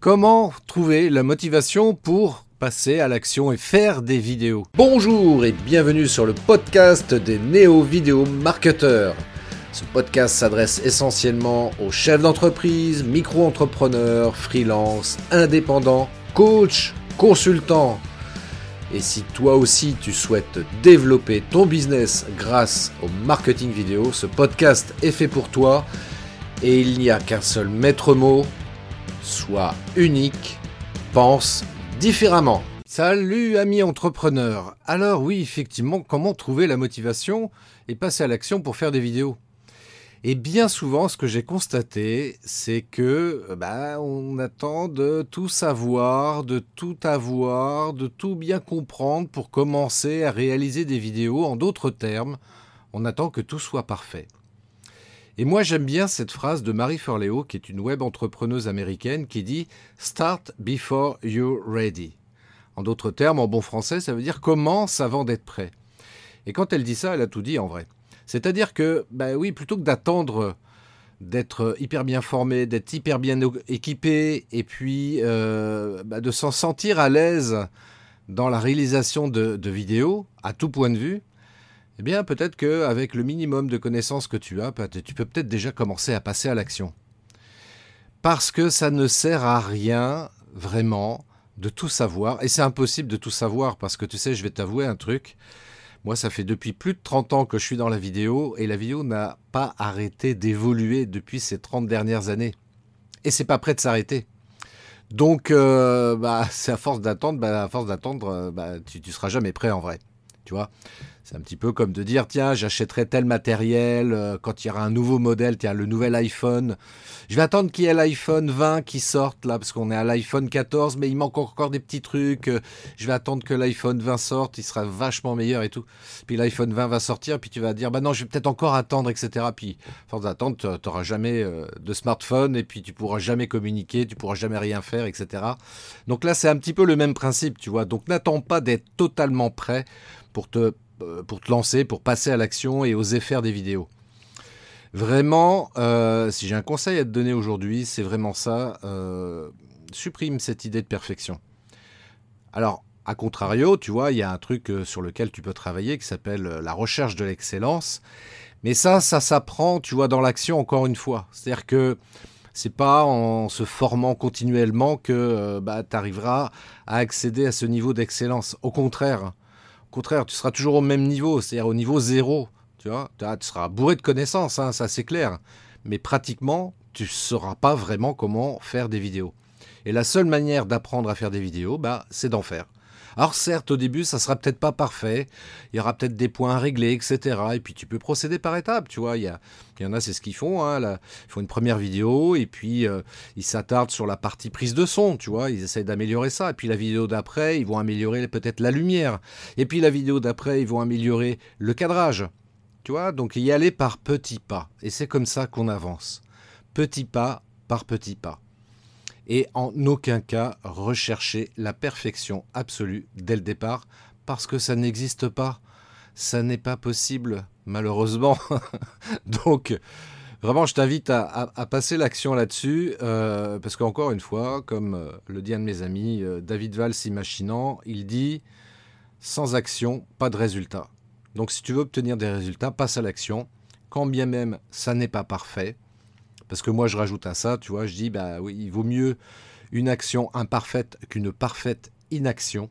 Comment trouver la motivation pour passer à l'action et faire des vidéos? Bonjour et bienvenue sur le podcast des néo-vidéo marketeurs. Ce podcast s'adresse essentiellement aux chefs d'entreprise, micro-entrepreneurs, freelance, indépendants, coachs, consultants. Et si toi aussi tu souhaites développer ton business grâce au marketing vidéo, ce podcast est fait pour toi et il n'y a qu'un seul maître mot, sois unique, pense différemment. Salut amis entrepreneurs. Alors oui, effectivement, comment trouver la motivation et passer à l'action pour faire des vidéos? Et bien souvent, ce que j'ai constaté, c'est que bah, on attend de tout savoir, de tout avoir, de tout bien comprendre pour commencer à réaliser des vidéos. En d'autres termes, on attend que tout soit parfait. Et moi, j'aime bien cette phrase de Marie Forleo, qui est une web entrepreneuse américaine, qui dit Start before you're ready. En d'autres termes, en bon français, ça veut dire commence avant d'être prêt. Et quand elle dit ça, elle a tout dit en vrai. C'est-à-dire que, ben oui, plutôt que d'attendre d'être hyper bien formé, d'être hyper bien équipé, et puis euh, bah, de s'en sentir à l'aise dans la réalisation de vidéos, à tout point de vue, eh bien, peut-être qu'avec le minimum de connaissances que tu as, tu peux peut-être déjà commencer à passer à l'action. Parce que ça ne sert à rien, vraiment, de tout savoir. Et c'est impossible de tout savoir, parce que tu sais, je vais t'avouer un truc. Moi, ça fait depuis plus de 30 ans que je suis dans la vidéo, et la vidéo n'a pas arrêté d'évoluer depuis ces 30 dernières années. Et c'est pas prêt de s'arrêter. Donc, euh, bah, c'est à force d'attendre, bah, à force d'attendre, euh, bah, tu, tu seras jamais prêt en vrai. Tu vois? C'est un petit peu comme de dire tiens, j'achèterai tel matériel euh, quand il y aura un nouveau modèle, tiens, le nouvel iPhone. Je vais attendre qu'il y ait l'iPhone 20 qui sorte là, parce qu'on est à l'iPhone 14, mais il manque encore des petits trucs. Euh, je vais attendre que l'iPhone 20 sorte, il sera vachement meilleur et tout. Puis l'iPhone 20 va sortir, puis tu vas dire bah non, je vais peut-être encore attendre, etc. Puis, force d'attendre, tu n'auras jamais euh, de smartphone et puis tu pourras jamais communiquer, tu pourras jamais rien faire, etc. Donc là, c'est un petit peu le même principe, tu vois. Donc n'attends pas d'être totalement prêt pour te pour te lancer, pour passer à l'action et oser faire des vidéos. Vraiment, euh, si j'ai un conseil à te donner aujourd'hui, c'est vraiment ça. Euh, supprime cette idée de perfection. Alors, à contrario, tu vois, il y a un truc sur lequel tu peux travailler qui s'appelle la recherche de l'excellence. Mais ça, ça s'apprend, tu vois, dans l'action encore une fois. C'est-à-dire que c'est pas en se formant continuellement que bah, tu arriveras à accéder à ce niveau d'excellence. Au contraire, contraire, tu seras toujours au même niveau, c'est-à-dire au niveau zéro. Tu vois, tu seras bourré de connaissances, hein, ça c'est clair. Mais pratiquement, tu ne sauras pas vraiment comment faire des vidéos. Et la seule manière d'apprendre à faire des vidéos, bah, c'est d'en faire. Alors certes, au début, ça sera peut-être pas parfait, il y aura peut-être des points à régler, etc. Et puis tu peux procéder par étapes, tu vois. Il y, en a, c'est ce qu'ils font. Hein, ils font une première vidéo et puis euh, ils s'attardent sur la partie prise de son, tu vois. Ils essayent d'améliorer ça. Et puis la vidéo d'après, ils vont améliorer peut-être la lumière. Et puis la vidéo d'après, ils vont améliorer le cadrage. Tu vois, donc y aller par petits pas. Et c'est comme ça qu'on avance. Petit pas par petit pas et en aucun cas rechercher la perfection absolue dès le départ parce que ça n'existe pas. Ça n'est pas possible, malheureusement. Donc, vraiment, je t'invite à, passer l'action là-dessus euh, parce qu'encore une fois, comme euh, le dit un de mes amis, euh, David Valls imaginant, il dit sans action, pas de résultat. Donc, si tu veux obtenir des résultats, passe à l'action. Quand bien même ça n'est pas parfait, parce que moi, je rajoute à ça, tu vois, je dis, bah oui, il vaut mieux une action imparfaite qu'une parfaite inaction.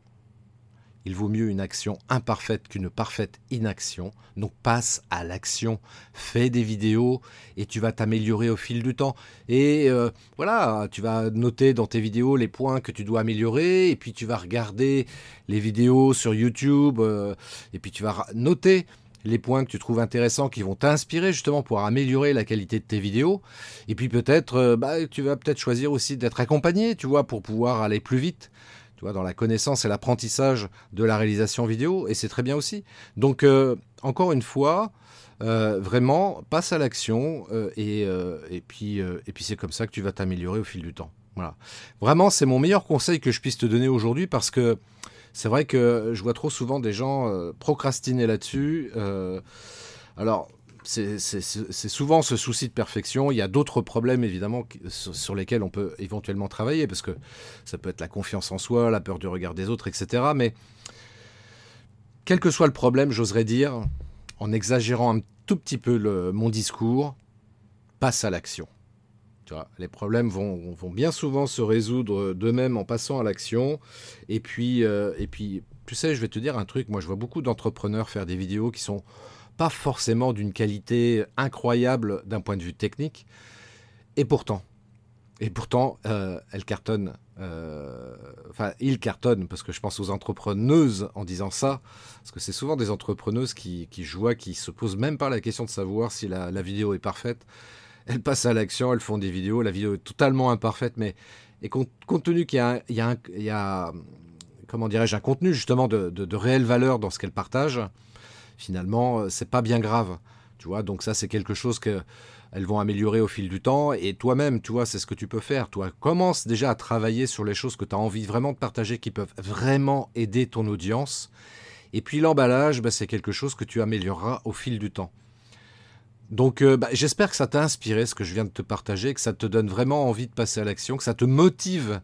Il vaut mieux une action imparfaite qu'une parfaite inaction. Donc passe à l'action, fais des vidéos et tu vas t'améliorer au fil du temps. Et euh, voilà, tu vas noter dans tes vidéos les points que tu dois améliorer et puis tu vas regarder les vidéos sur YouTube euh, et puis tu vas noter les points que tu trouves intéressants qui vont t'inspirer justement pour améliorer la qualité de tes vidéos. Et puis peut-être, euh, bah, tu vas peut-être choisir aussi d'être accompagné, tu vois, pour pouvoir aller plus vite. Tu vois, dans la connaissance et l'apprentissage de la réalisation vidéo, et c'est très bien aussi. Donc, euh, encore une fois, euh, vraiment, passe à l'action, et, et, puis, et puis c'est comme ça que tu vas t'améliorer au fil du temps. Voilà. Vraiment, c'est mon meilleur conseil que je puisse te donner aujourd'hui parce que c'est vrai que je vois trop souvent des gens euh, procrastiner là-dessus. Euh, alors, c'est souvent ce souci de perfection. Il y a d'autres problèmes, évidemment, sur lesquels on peut éventuellement travailler, parce que ça peut être la confiance en soi, la peur du regard des autres, etc. Mais quel que soit le problème, j'oserais dire, en exagérant un tout petit peu mon discours, passe à l'action. Les problèmes vont, bien souvent se résoudre d'eux-mêmes en passant à l'action. Et puis, euh, et puis, tu sais, je vais te dire un truc. Moi, je vois beaucoup d'entrepreneurs faire des vidéos qui sont pas forcément d'une qualité incroyable d'un point de vue technique. Et pourtant, et pourtant, euh, elles cartonnent. Euh, enfin, ils cartonnent, parce que je pense aux entrepreneuses en disant ça, parce que c'est souvent des entrepreneuses qui, qui, qui se posent même pas la question de savoir si la, vidéo est parfaite. Elles passent à l'action, elles font des vidéos, la vidéo est totalement imparfaite, mais et compte, tenu qu'il y a, y a, comment dirais-je, un contenu justement de, de, réelle valeur dans ce qu'elles partagent, finalement, euh, c'est pas bien grave. Tu vois, donc ça, c'est quelque chose que elles vont améliorer au fil du temps. Et toi-même, tu vois, c'est ce que tu peux faire. Toi, commence déjà à travailler sur les choses que tu as envie vraiment de partager, qui peuvent vraiment aider ton audience. Et puis l'emballage, bah, c'est quelque chose que tu amélioreras au fil du temps. Donc euh, bah, j'espère que ça t'a inspiré ce que je viens de te partager, que ça te donne vraiment envie de passer à l'action, que ça te motive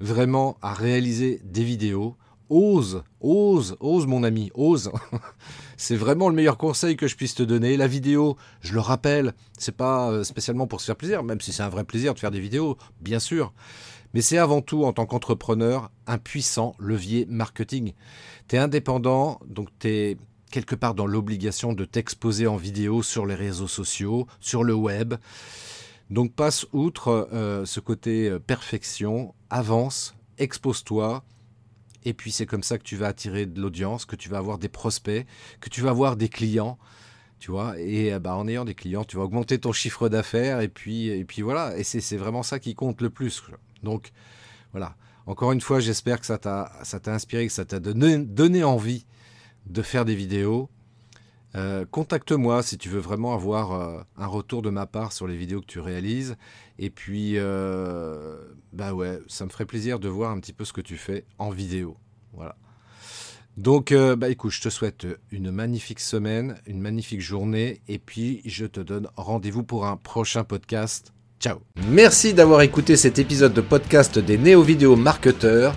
vraiment à réaliser des vidéos, ose, ose, ose mon ami, ose. c'est vraiment le meilleur conseil que je puisse te donner. La vidéo, je le rappelle, c'est pas euh, spécialement pour se faire plaisir, même si c'est un vrai plaisir de faire des vidéos, bien sûr. Mais c'est avant tout, en tant qu'entrepreneur, un puissant levier marketing. Tu es indépendant, donc tu es quelque part dans l'obligation de t'exposer en vidéo sur les réseaux sociaux, sur le web. Donc passe outre euh, ce côté euh, perfection, avance, expose-toi, et puis c'est comme ça que tu vas attirer de l'audience, que tu vas avoir des prospects, que tu vas avoir des clients. Tu vois, et euh, bah, en ayant des clients, tu vas augmenter ton chiffre d'affaires, et puis, voilà, et c'est vraiment ça qui compte le plus. Donc voilà, encore une fois, j'espère que ça t'a inspiré, que ça t'a donné envie de faire des vidéos. Euh, contacte-moi si tu veux vraiment avoir euh, un retour de ma part sur les vidéos que tu réalises. Et puis, euh, bah ouais, ça me ferait plaisir de voir un petit peu ce que tu fais en vidéo. Voilà. Donc, bah écoute, je te souhaite une magnifique semaine, une magnifique journée, et puis je te donne rendez-vous pour un prochain podcast. Ciao. Merci d'avoir écouté cet épisode de podcast des néo-vidéo marketeurs.